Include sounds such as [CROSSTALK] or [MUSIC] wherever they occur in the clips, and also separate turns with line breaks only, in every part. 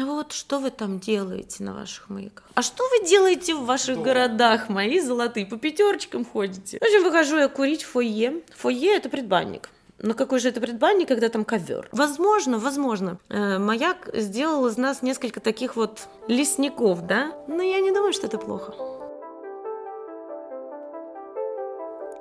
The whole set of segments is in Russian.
Ну вот что вы там делаете на ваших маяках? А что вы делаете в ваших что? городах, мои золотые? По пятерочкам ходите? В общем, выхожу я курить в фойе. Фойе это предбанник. Но какой же это предбанник, когда там ковер? Возможно, возможно. Э, маяк сделал из нас несколько таких вот лесников, да? Но я не думаю, что это плохо.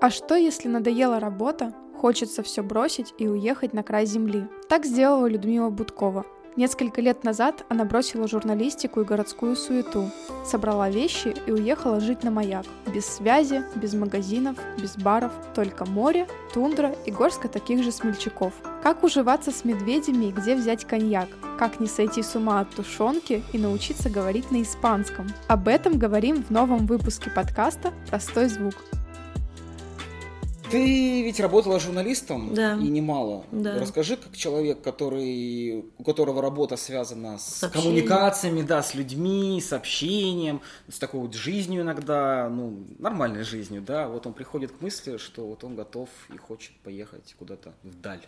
А что, если надоела работа, хочется все бросить и уехать на край земли? Так сделала Людмила Будкова. Несколько лет назад она бросила журналистику и городскую суету, собрала вещи и уехала жить на маяк. Без связи, без магазинов, без баров, только море, тундра и горстка таких же смельчаков. Как уживаться с медведями и где взять коньяк? Как не сойти с ума от тушенки и научиться говорить на испанском? Об этом говорим в новом выпуске подкаста «Простой звук».
Ты ведь работала журналистом
да.
и немало.
Да.
Расскажи, как человек, который, у которого работа связана с, с коммуникациями, да, с людьми, с общением, с такой вот жизнью иногда, ну, нормальной жизнью, да, вот он приходит к мысли, что вот он готов и хочет поехать куда-то вдаль.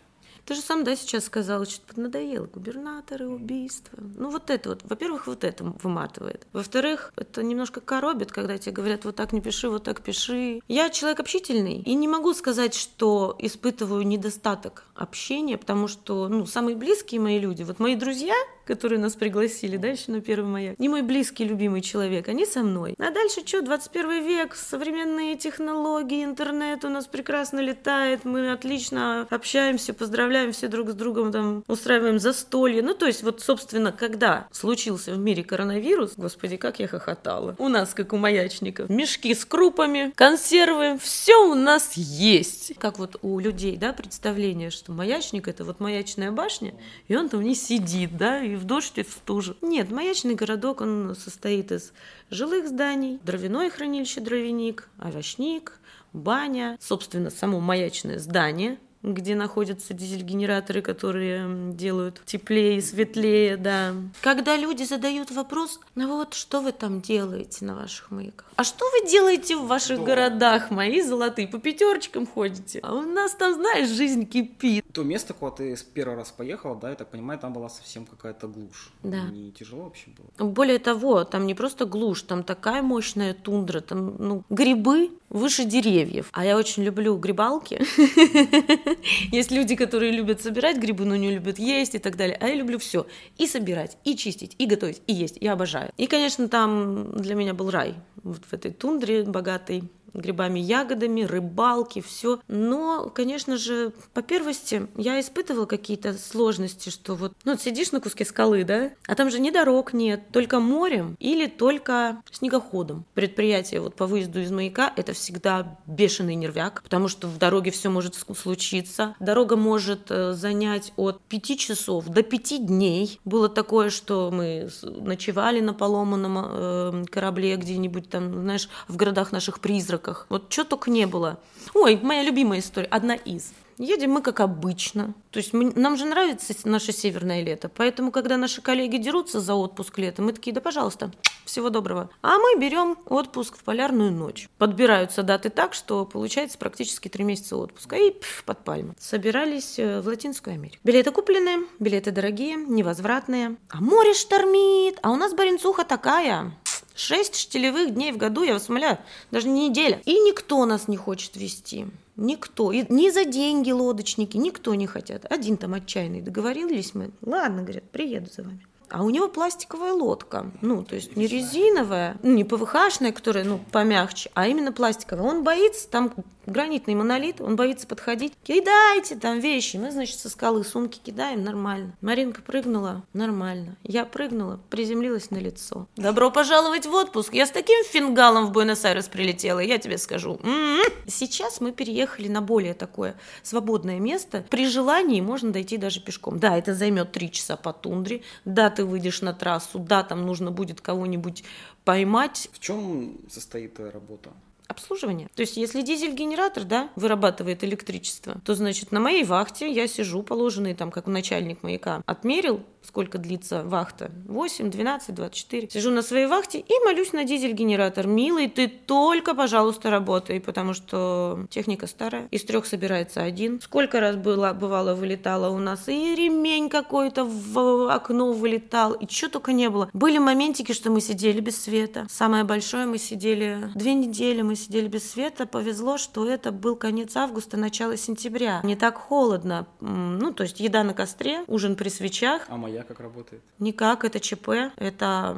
Ты же сам, да, сейчас сказала, что надоело. Губернаторы, убийства. Ну, вот это вот. Во-первых, вот это выматывает. Во-вторых, это немножко коробит, когда тебе говорят, вот так не пиши, вот так пиши. Я человек общительный, и не могу сказать, что испытываю недостаток общения, потому что, ну, самые близкие мои люди, вот мои друзья, которые нас пригласили, да, еще на первый маяк. Не мой близкий, любимый человек, они со мной. А дальше что, 21 век, современные технологии, интернет у нас прекрасно летает, мы отлично общаемся, поздравляем все друг с другом, там, устраиваем застолье. Ну, то есть, вот, собственно, когда случился в мире коронавирус, господи, как я хохотала. У нас, как у маячников, мешки с крупами, консервы, все у нас есть. Как вот у людей, да, представление, что маячник это вот маячная башня, и он там не сидит, да, и в дождь, и в стужу. Нет, маячный городок, он состоит из жилых зданий, дровяное хранилище дровяник, овощник, баня, собственно, само маячное здание, где находятся дизель-генераторы, которые делают теплее и светлее, да. Когда люди задают вопрос, ну вот что вы там делаете на ваших маяках? А что вы делаете в ваших что? городах, мои золотые? По пятерочкам ходите? А у нас там, знаешь, жизнь кипит.
То место, куда ты с первый раз поехала, да, я так понимаю, там была совсем какая-то глушь.
Да.
Не тяжело вообще было?
Более того, там не просто глушь, там такая мощная тундра, там, ну, грибы выше деревьев. А я очень люблю грибалки. [LAUGHS] [LAUGHS] Есть люди, которые любят собирать грибы, но не любят есть и так далее. А я люблю все. И собирать, и чистить, и готовить, и есть. Я обожаю. И, конечно, там для меня был рай. Вот в этой тундре богатой грибами, ягодами, рыбалки, все. Но, конечно же, по первости, я испытывала какие-то сложности, что вот, ну, сидишь на куске скалы, да, а там же ни дорог нет, только морем или только снегоходом. Предприятие вот по выезду из маяка — это всегда бешеный нервяк, потому что в дороге все может случиться. Дорога может э, занять от пяти часов до пяти дней. Было такое, что мы ночевали на поломанном э, корабле где-нибудь там, знаешь, в городах наших призраков, призраках. Вот что только не было. Ой, моя любимая история, одна из. Едем мы как обычно. То есть мы, нам же нравится наше северное лето. Поэтому, когда наши коллеги дерутся за отпуск летом, мы такие, да пожалуйста, всего доброго. А мы берем отпуск в полярную ночь. Подбираются даты так, что получается практически три месяца отпуска. И пф, под пальму. Собирались э, в Латинскую Америку. Билеты купленные, билеты дорогие, невозвратные. А море штормит, а у нас баренцуха такая. Шесть штилевых дней в году, я вас умоляю, даже не неделя. И никто нас не хочет вести. Никто. И ни за деньги лодочники, никто не хотят. Один там отчаянный. Договорились мы. Ладно, говорят, приеду за вами. А у него пластиковая лодка. Ну, то есть не резиновая, ну, не ПВХшная, которая, ну, помягче, а именно пластиковая. Он боится, там гранитный монолит, он боится подходить. Кидайте там вещи. Мы, значит, со скалы сумки кидаем, нормально. Маринка прыгнула, нормально. Я прыгнула, приземлилась на лицо. Добро пожаловать в отпуск. Я с таким фингалом в Буэнос-Айрес прилетела, я тебе скажу. М-м-м. Сейчас мы переехали на более такое свободное место. При желании можно дойти даже пешком. Да, это займет три часа по тундре. Да, ты выйдешь на трассу. Да, там нужно будет кого-нибудь поймать.
В чем состоит работа?
обслуживание. То есть, если дизель-генератор, да, вырабатывает электричество, то, значит, на моей вахте я сижу, положенный там, как начальник маяка, отмерил сколько длится вахта. 8, 12, 24. Сижу на своей вахте и молюсь на дизель-генератор. Милый, ты только, пожалуйста, работай, потому что техника старая. Из трех собирается один. Сколько раз было, бывало, вылетало у нас и ремень какой-то в окно вылетал, и что только не было. Были моментики, что мы сидели без света. Самое большое мы сидели, две недели мы сидели без света. Повезло, что это был конец августа, начало сентября. Не так холодно. Ну, то есть еда на костре, ужин при свечах.
А моя как работает?
Никак, это ЧП. Это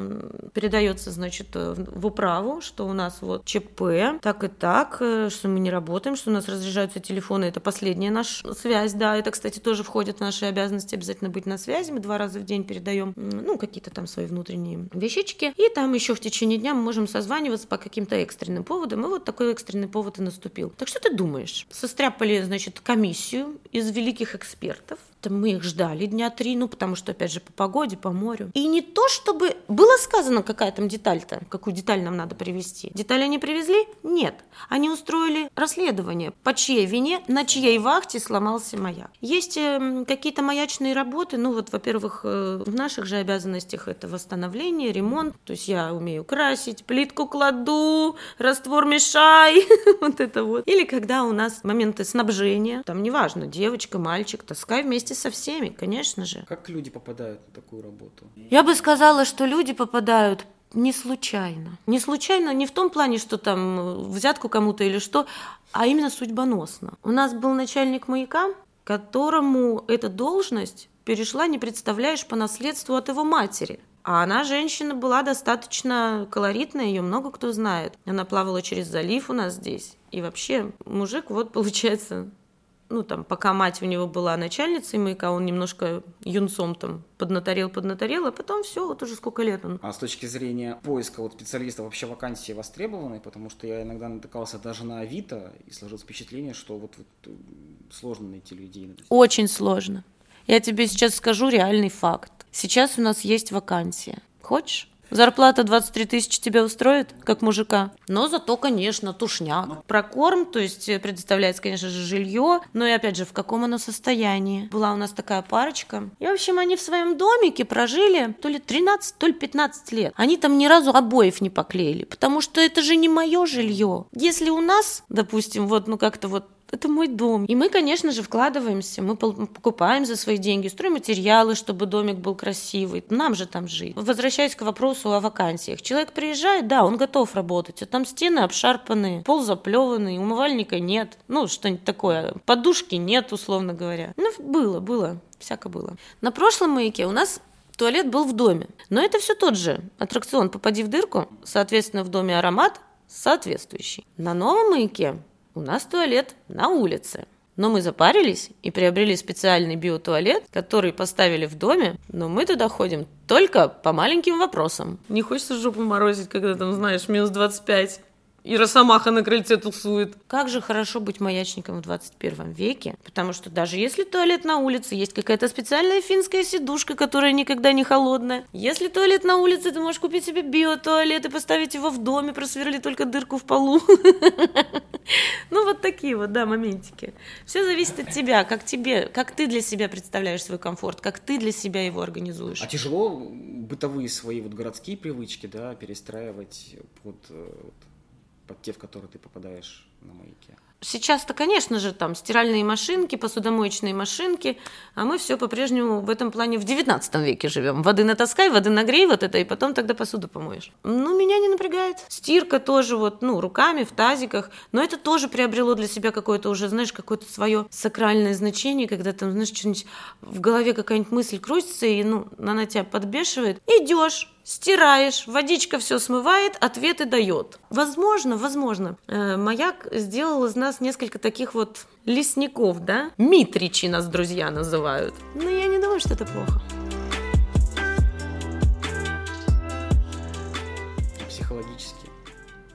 передается, значит, в управу, что у нас вот ЧП, так и так, э, что мы не работаем, что у нас разряжаются телефоны. Это последняя наша связь, да. Это, кстати, тоже входит в наши обязанности обязательно быть на связи. Мы два раза в день передаем, ну, какие-то там свои внутренние вещички. И там еще в течение дня мы можем созваниваться по каким-то экстренным поводам. И вот такой экстренный повод и наступил. Так что ты думаешь? Состряпали, значит, комиссию из великих экспертов, мы их ждали дня три, ну, потому что, опять же, по погоде, по морю. И не то, чтобы было сказано, какая там деталь-то, какую деталь нам надо привезти. Детали они привезли? Нет. Они устроили расследование, по чьей вине, на чьей вахте сломался маяк. Есть э, какие-то маячные работы, ну, вот, во-первых, э, в наших же обязанностях это восстановление, ремонт, то есть я умею красить, плитку кладу, раствор мешай, [LAUGHS] вот это вот. Или когда у нас моменты снабжения, там, неважно, девочка, мальчик, таскай вместе вместе со всеми, конечно же.
Как люди попадают на такую работу?
Я бы сказала, что люди попадают не случайно. Не случайно не в том плане, что там э, взятку кому-то или что, а именно судьбоносно. У нас был начальник маяка, которому эта должность перешла, не представляешь, по наследству от его матери. А она, женщина, была достаточно колоритная, ее много кто знает. Она плавала через залив у нас здесь. И вообще, мужик, вот, [LAUGHS] получается, ну, там, пока мать у него была начальницей маяка, он немножко юнцом там поднаторел, поднаторел, а потом все, вот уже сколько лет он.
А с точки зрения поиска вот специалистов вообще вакансии востребованы, потому что я иногда натыкался даже на Авито и сложилось впечатление, что вот, вот э, сложно найти людей.
Очень сложно. Я тебе сейчас скажу реальный факт. Сейчас у нас есть вакансия. Хочешь? Зарплата 23 тысячи тебя устроит, как мужика? Но зато, конечно, тушняк. Прокорм, то есть э, предоставляется, конечно же, жилье, но и опять же, в каком оно состоянии. Была у нас такая парочка. И, в общем, они в своем домике прожили то ли 13, то ли 15 лет. Они там ни разу обоев не поклеили, потому что это же не мое жилье. Если у нас, допустим, вот, ну как-то вот это мой дом. И мы, конечно же, вкладываемся, мы покупаем за свои деньги, строим материалы, чтобы домик был красивый. Нам же там жить. Возвращаясь к вопросу о вакансиях. Человек приезжает, да, он готов работать, а там стены обшарпанные, пол заплеванный, умывальника нет, ну, что-нибудь такое. Подушки нет, условно говоря. Ну, было, было, всяко было. На прошлом маяке у нас туалет был в доме. Но это все тот же аттракцион «Попади в дырку», соответственно, в доме аромат соответствующий. На новом маяке у нас туалет на улице. Но мы запарились и приобрели специальный биотуалет, который поставили в доме, но мы туда ходим только по маленьким вопросам. Не хочется жопу морозить, когда там, знаешь, минус 25 и росомаха на крыльце тусует. Как же хорошо быть маячником в 21 веке, потому что даже если туалет на улице, есть какая-то специальная финская сидушка, которая никогда не холодная. Если туалет на улице, ты можешь купить себе биотуалет и поставить его в доме, просверлить только дырку в полу. [LAUGHS] Ну, вот такие вот, да, моментики. Все зависит от тебя, как тебе, как ты для себя представляешь свой комфорт, как ты для себя его организуешь.
А тяжело бытовые свои вот городские привычки, да, перестраивать под э, под те, в которые ты попадаешь на маяке?
Сейчас-то, конечно же, там стиральные машинки, посудомоечные машинки, а мы все по-прежнему в этом плане в 19 веке живем. Воды натаскай, воды нагрей, вот это, и потом тогда посуду помоешь. Ну, меня не напрягает. Стирка тоже вот, ну, руками в тазиках, но это тоже приобрело для себя какое-то уже, знаешь, какое-то свое сакральное значение, когда там, знаешь, что-нибудь в голове какая-нибудь мысль крутится, и, ну, она тебя подбешивает. Идешь, стираешь, водичка все смывает, ответы дает. Возможно, возможно, э, маяк сделал из нас несколько таких вот лесников, да? Митричи нас друзья называют. Но я не думаю, что это плохо.
Психологически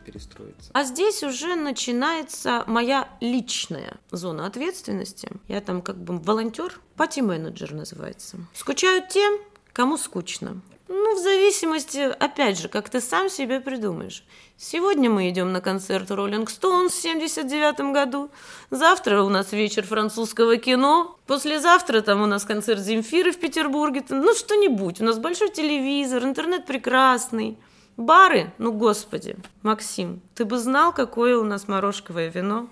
перестроиться.
А здесь уже начинается моя личная зона ответственности. Я там как бы волонтер, пати-менеджер называется. Скучают те, кому скучно. Ну в зависимости, опять же, как ты сам себе придумаешь. Сегодня мы идем на концерт Роллинг Стоунс в 79 году. Завтра у нас вечер французского кино. Послезавтра там у нас концерт Земфиры в Петербурге. Ну, что-нибудь. У нас большой телевизор, интернет прекрасный. Бары? Ну, господи. Максим, ты бы знал, какое у нас морожковое вино?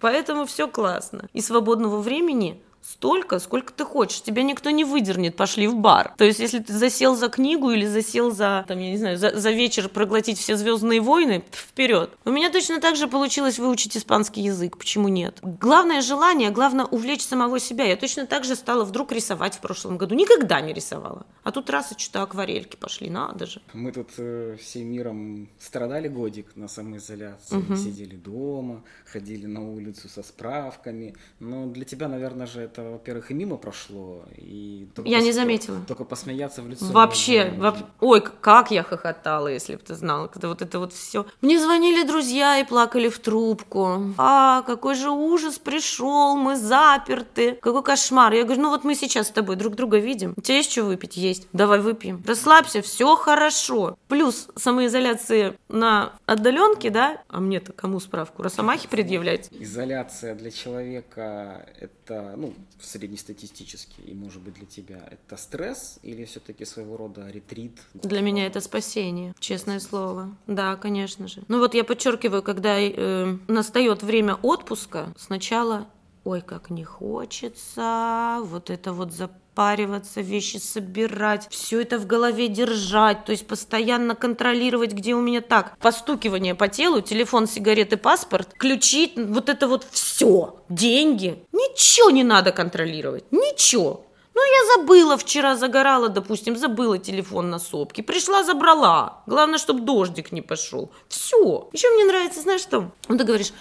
Поэтому все классно. И свободного времени столько, сколько ты хочешь. Тебя никто не выдернет, пошли в бар. То есть, если ты засел за книгу или засел за, там, я не знаю, за, за вечер проглотить все Звездные войны, вперед. У меня точно так же получилось выучить испанский язык. Почему нет? Главное желание, главное увлечь самого себя. Я точно так же стала вдруг рисовать в прошлом году. Никогда не рисовала. А тут раз и что-то акварельки пошли, надо же.
Мы тут э, всем миром страдали годик на самоизоляции, угу. сидели дома, ходили на улицу со справками. Но для тебя, наверное же, это, во-первых, и мимо прошло. И
я пос... не заметила.
Только посмеяться в лицо.
Вообще, воп... ой, как я хохотала, если бы ты знал, когда вот это вот все. Мне звонили друзья и плакали в трубку. А, какой же ужас пришел, мы заперты. Какой кошмар. Я говорю, ну вот мы сейчас с тобой друг друга видим. У тебя есть что выпить? Есть. Давай выпьем. Расслабься, все хорошо. Плюс самоизоляции на отдаленке, да? А мне-то кому справку? Росомахи предъявлять?
Изоляция для человека это, ну, среднестатистически, и может быть для тебя, это стресс или все-таки своего рода ретрит?
Для меня это спасение, честное слово. Да, конечно же. Ну вот я подчеркиваю, когда э, настает время отпуска, сначала ой, как не хочется, вот это вот за париваться, вещи собирать, все это в голове держать, то есть постоянно контролировать, где у меня так. Постукивание по телу, телефон, сигареты, паспорт, ключи, вот это вот все, деньги. Ничего не надо контролировать, ничего. Ну, я забыла вчера, загорала, допустим, забыла телефон на сопке. Пришла, забрала. Главное, чтобы дождик не пошел. Все. Еще мне нравится, знаешь что? Ну, ты говоришь,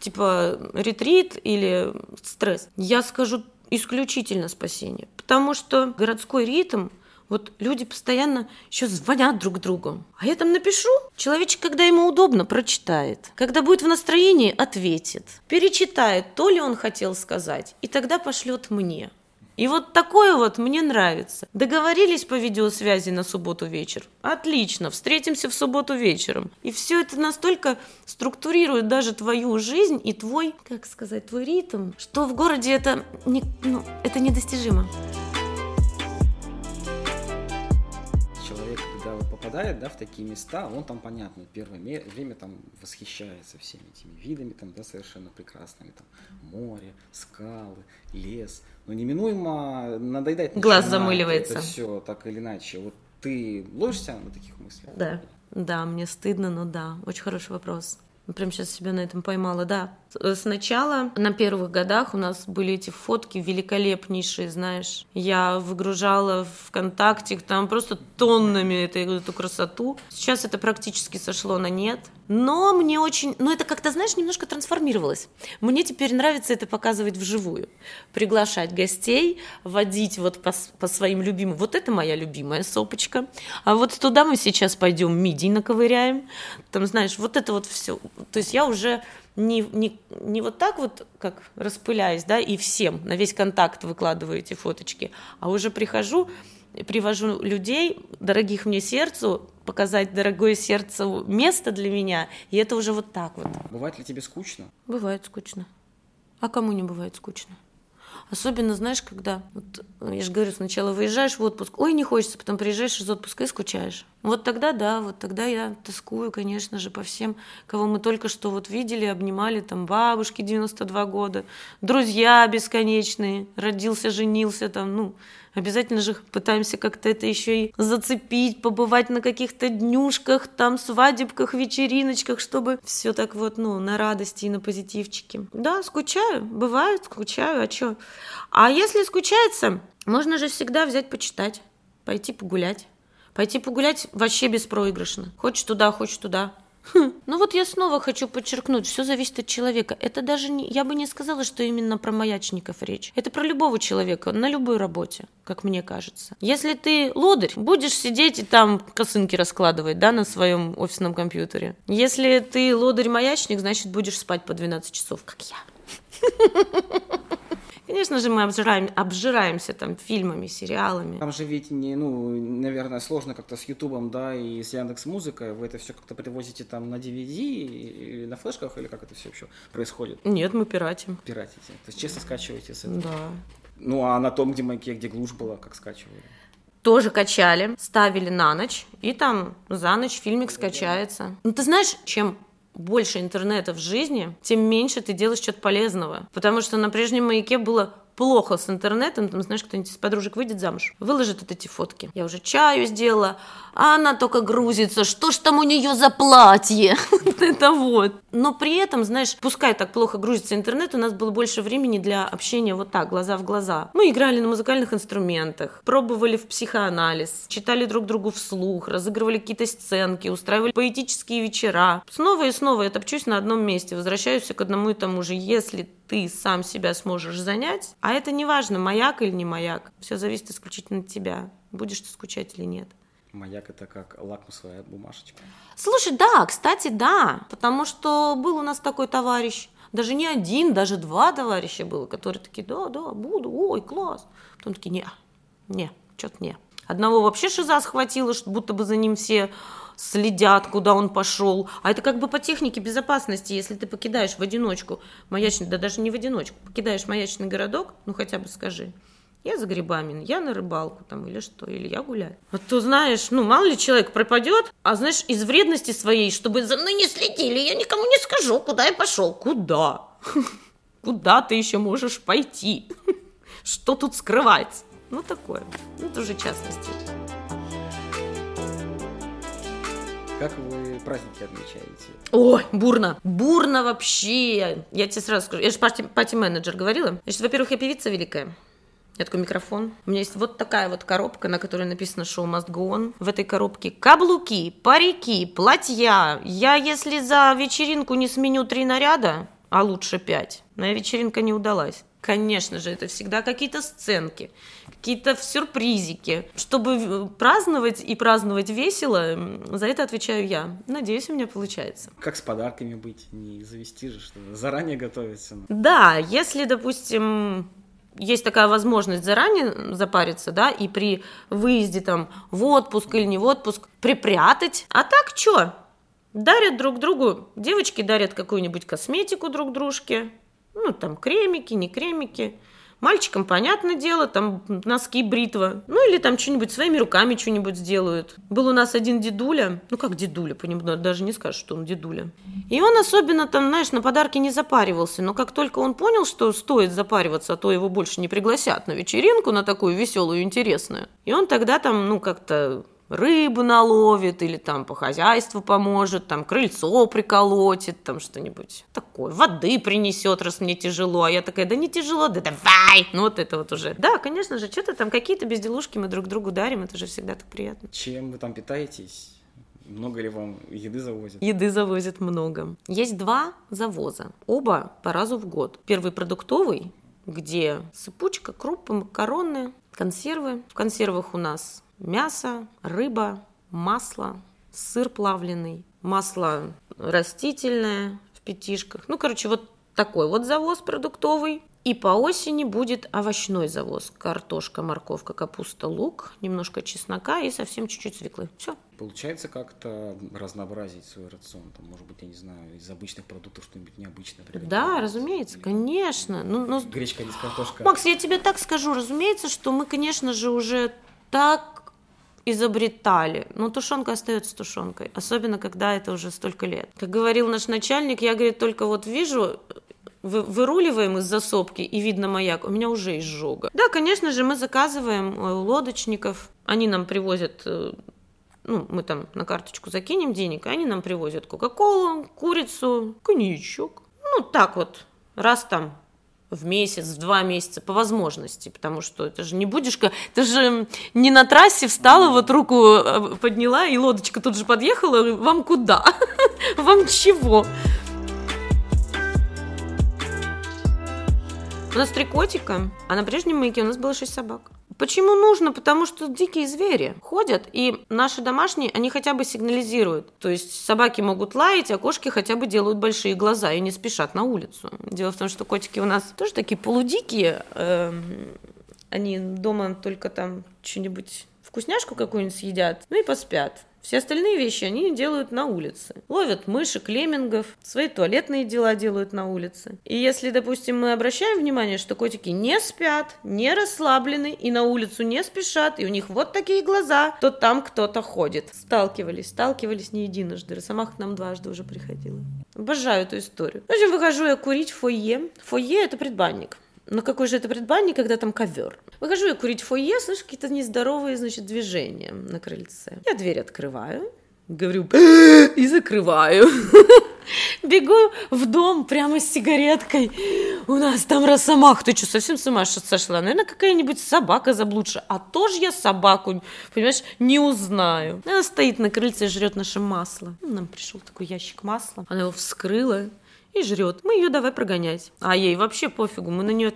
типа, ретрит или стресс. Я скажу исключительно спасение. Потому что городской ритм вот люди постоянно еще звонят друг другу. А я там напишу, человечек, когда ему удобно, прочитает. Когда будет в настроении, ответит. Перечитает то ли он хотел сказать, и тогда пошлет мне. И вот такое вот мне нравится. Договорились по видеосвязи на субботу вечер? Отлично, встретимся в субботу вечером. И все это настолько структурирует даже твою жизнь и твой, как сказать, твой ритм, что в городе это, не, ну, это недостижимо.
Попадает, да, в такие места, он там, понятно, первое время там восхищается всеми этими видами, там, да, совершенно прекрасными, там, море, скалы, лес, но неминуемо надоедает.
Глаз замыливается.
Это все, так или иначе. Вот ты ловишься на таких мыслях?
Да, да, мне стыдно, но да, очень хороший вопрос. Прям сейчас себя на этом поймала, да. Э, сначала на первых годах у нас были эти фотки великолепнейшие, знаешь. Я выгружала в ВКонтакте там просто тоннами эту, эту красоту. Сейчас это практически сошло на нет. Но мне очень... Ну, это как-то, знаешь, немножко трансформировалось. Мне теперь нравится это показывать вживую. Приглашать гостей, водить вот по, по своим любимым. Вот это моя любимая сопочка. А вот туда мы сейчас пойдем мидий наковыряем. Там, знаешь, вот это вот все. То есть я уже не, не, не вот так вот, как распыляюсь, да, и всем на весь контакт выкладываю эти фоточки, а уже прихожу, привожу людей, дорогих мне сердцу, показать дорогое сердцу место для меня, и это уже вот так вот.
Бывает ли тебе скучно?
Бывает скучно. А кому не бывает скучно? Особенно, знаешь, когда, вот, я же говорю, сначала выезжаешь в отпуск, ой, не хочется, потом приезжаешь из отпуска и скучаешь. Вот тогда, да, вот тогда я тоскую, конечно же, по всем, кого мы только что вот видели, обнимали, там, бабушки 92 года, друзья бесконечные, родился, женился, там, ну, Обязательно же пытаемся как-то это еще и зацепить, побывать на каких-то днюшках, там, свадебках, вечериночках, чтобы все так вот, ну, на радости и на позитивчике. Да, скучаю, бывает, скучаю, а что? А если скучается, можно же всегда взять почитать, пойти погулять. Пойти погулять вообще беспроигрышно. Хочешь туда, хочешь туда. Хм. Ну вот я снова хочу подчеркнуть, все зависит от человека. Это даже не, я бы не сказала, что именно про маячников речь. Это про любого человека на любой работе, как мне кажется. Если ты лодырь, будешь сидеть и там косынки раскладывать, да, на своем офисном компьютере. Если ты лодырь-маячник, значит будешь спать по 12 часов, как я. [LAUGHS] Конечно же, мы обжираем, обжираемся там фильмами, сериалами.
Там же ведь, не, ну, наверное, сложно как-то с Ютубом, да, и с Яндекс Музыкой. Вы это все как-то привозите там на DVD или на флешках, или как это все вообще происходит?
Нет, мы пиратим.
Пиратите. То есть честно скачиваете с этого?
Да.
Ну, а на том, где маяке, где глушь была, как скачивали?
тоже качали, ставили на ночь, и там за ночь фильмик скачается. Ну, ты знаешь, чем больше интернета в жизни, тем меньше ты делаешь что-то полезного. Потому что на прежнем маяке было плохо с интернетом, там, знаешь, кто-нибудь из подружек выйдет замуж, выложит вот эти фотки. Я уже чаю сделала, а она только грузится, что ж там у нее за платье? [LAUGHS] Это вот. Но при этом, знаешь, пускай так плохо грузится интернет, у нас было больше времени для общения вот так, глаза в глаза. Мы играли на музыкальных инструментах, пробовали в психоанализ, читали друг другу вслух, разыгрывали какие-то сценки, устраивали поэтические вечера. Снова и снова я топчусь на одном месте, возвращаюсь к одному и тому же. Если ты сам себя сможешь занять, а это не важно, маяк или не маяк, все зависит исключительно от тебя, будешь ты скучать или нет.
Маяк это как лакмусовая бумажечка.
Слушай, да, кстати, да, потому что был у нас такой товарищ, даже не один, даже два товарища было, которые такие, да, да, буду, ой, класс. Потом такие, не, не, что-то не. Одного вообще шиза схватило, что будто бы за ним все следят, куда он пошел. А это как бы по технике безопасности, если ты покидаешь в одиночку маячный, да даже не в одиночку, покидаешь маячный городок, ну хотя бы скажи, я за грибами, я на рыбалку там или что, или я гуляю. Вот то знаешь, ну мало ли человек пропадет, а знаешь, из вредности своей, чтобы за мной не следили, я никому не скажу, куда я пошел. Куда? [LAUGHS] Куда ты еще можешь пойти? [LAUGHS] Что тут скрывать? Ну такое. Ну это уже частности.
Как вы праздники отмечаете?
Ой, бурно. Бурно вообще. Я тебе сразу скажу. Я же пати-менеджер говорила. Значит, во-первых, я певица великая. Я такой микрофон. У меня есть вот такая вот коробка, на которой написано «Show must go on». В этой коробке каблуки, парики, платья. Я, если за вечеринку не сменю три наряда, а лучше пять, моя вечеринка не удалась. Конечно же, это всегда какие-то сценки, какие-то сюрпризики. Чтобы праздновать и праздновать весело, за это отвечаю я. Надеюсь, у меня получается.
Как с подарками быть? Не завести же, что заранее готовиться?
Да, если, допустим, есть такая возможность заранее запариться, да, и при выезде там в отпуск или не в отпуск припрятать. А так что? Дарят друг другу, девочки дарят какую-нибудь косметику друг дружке, ну, там кремики, не кремики. Мальчикам, понятное дело, там носки, бритва. Ну, или там что-нибудь своими руками что-нибудь сделают. Был у нас один дедуля. Ну, как дедуля, понемногу, даже не скажешь, что он дедуля. И он особенно там, знаешь, на подарки не запаривался. Но как только он понял, что стоит запариваться, а то его больше не пригласят на вечеринку, на такую веселую интересную. И он тогда там, ну, как-то рыбу наловит или там по хозяйству поможет, там крыльцо приколотит, там что-нибудь такое, воды принесет, раз мне тяжело, а я такая, да не тяжело, да давай, ну вот это вот уже. Да, конечно же, что-то там какие-то безделушки мы друг другу дарим, это же всегда так приятно.
Чем вы там питаетесь? Много ли вам еды завозят?
Еды завозят много. Есть два завоза, оба по разу в год. Первый продуктовый, где сыпучка, крупы, макароны, консервы. В консервах у нас мясо, рыба, масло, сыр плавленый, масло растительное в пятишках. Ну, короче, вот такой вот завоз продуктовый. И по осени будет овощной завоз. Картошка, морковка, капуста, лук, немножко чеснока и совсем чуть-чуть свеклы. Все.
Получается как-то разнообразить свой рацион? Там, может быть, я не знаю, из обычных продуктов что-нибудь необычное
Да, разумеется, конечно. Ну, но...
Гречка, не картошка.
Макс, я тебе так скажу, разумеется, что мы, конечно же, уже так изобретали. Но тушенка остается тушенкой, особенно когда это уже столько лет. Как говорил наш начальник, я, говорит, только вот вижу, вы, выруливаем из засопки и видно маяк, у меня уже изжога. Да, конечно же, мы заказываем э, у лодочников, они нам привозят э, ну, мы там на карточку закинем денег, а они нам привозят Кока-Колу, курицу, коньячок. Ну, так вот, раз там в месяц, в два месяца по возможности, потому что это же не будешь, ты же не на трассе встала, вот руку э, подняла, и лодочка тут же подъехала, вам куда? [LAUGHS] Вам чего? У нас три котика, а на прежнем маяке у нас было шесть собак. Почему нужно? Потому что дикие звери ходят, и наши домашние, они хотя бы сигнализируют. То есть собаки могут лаять, а кошки хотя бы делают большие глаза и не спешат на улицу. Дело в том, что котики у нас тоже такие полудикие. Эм, они дома только там что-нибудь вкусняшку какую-нибудь съедят, ну и поспят. Все остальные вещи они делают на улице. Ловят мышек, леммингов, свои туалетные дела делают на улице. И если, допустим, мы обращаем внимание, что котики не спят, не расслаблены и на улицу не спешат, и у них вот такие глаза, то там кто-то ходит. Сталкивались, сталкивались не единожды. Росомаха к нам дважды уже приходила. Обожаю эту историю. В общем, выхожу я курить в фойе. Фойе – это предбанник. Но какой же это предбанник, когда там ковер? Выхожу я курить в фойе, слышу какие-то нездоровые, значит, движения на крыльце. Я дверь открываю, говорю и закрываю. [LAUGHS] Бегу в дом прямо с сигареткой. У нас там росомах. Ты что, совсем с ума сошла? Наверное, какая-нибудь собака заблудшая. А тоже я собаку, понимаешь, не узнаю. Она стоит на крыльце и жрет наше масло. Нам пришел такой ящик масла. Она его вскрыла и жрет. Мы ее давай прогонять. А ей вообще пофигу. Мы на нее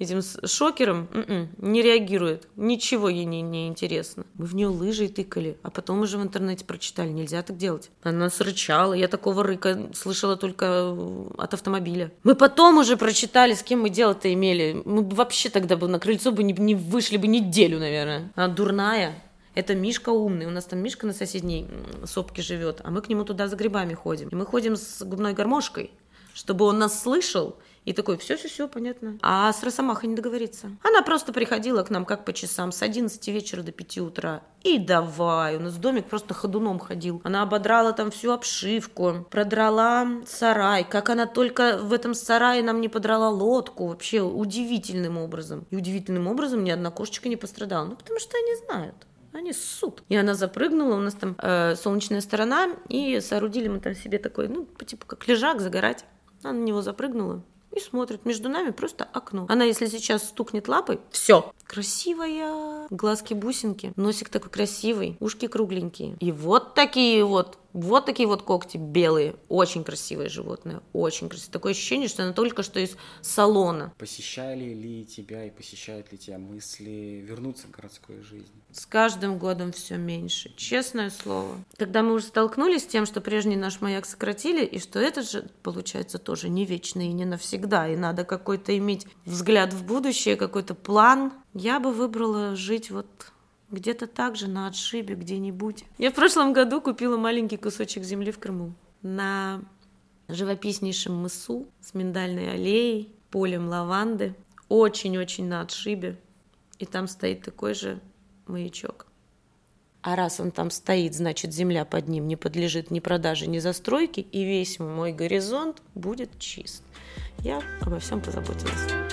этим шокером м-м, не реагирует. Ничего ей не, не интересно. Мы в нее лыжей тыкали, а потом уже в интернете прочитали, нельзя так делать. Она нас рычала, я такого рыка слышала только э, от автомобиля. Мы потом уже прочитали, с кем мы дело-то имели. Мы вообще тогда бы на крыльцо бы не, не вышли бы неделю, наверное. Она дурная. Это Мишка умный. У нас там Мишка на соседней сопке живет, а мы к нему туда за грибами ходим. И мы ходим с губной гармошкой, чтобы он нас слышал и такой, все, все, все, понятно. А с Росомахой не договориться. Она просто приходила к нам как по часам с 11 вечера до 5 утра. И давай, у нас домик просто ходуном ходил. Она ободрала там всю обшивку, продрала сарай. Как она только в этом сарае нам не подрала лодку. Вообще удивительным образом. И удивительным образом ни одна кошечка не пострадала. Ну, потому что они знают они ссут. И она запрыгнула, у нас там э, солнечная сторона, и соорудили мы там себе такой, ну, типа как лежак, загорать. Она на него запрыгнула, и смотрит. Между нами просто окно. Она, если сейчас стукнет лапой, все. Красивая. Глазки бусинки. Носик такой красивый. Ушки кругленькие. И вот такие вот вот такие вот когти белые, очень красивое животное, очень красивое. Такое ощущение, что она только что из салона.
Посещали ли тебя и посещают ли тебя мысли вернуться в городскую жизнь?
С каждым годом все меньше, честное слово. Когда мы уже столкнулись с тем, что прежний наш маяк сократили, и что это же, получается, тоже не вечно и не навсегда, и надо какой-то иметь взгляд в будущее, какой-то план, я бы выбрала жить вот где-то так же на отшибе где-нибудь. Я в прошлом году купила маленький кусочек земли в Крыму на живописнейшем мысу с миндальной аллеей, полем лаванды, очень-очень на отшибе. И там стоит такой же маячок. А раз он там стоит, значит, земля под ним не подлежит ни продаже, ни застройке, и весь мой горизонт будет чист. Я обо всем позаботилась.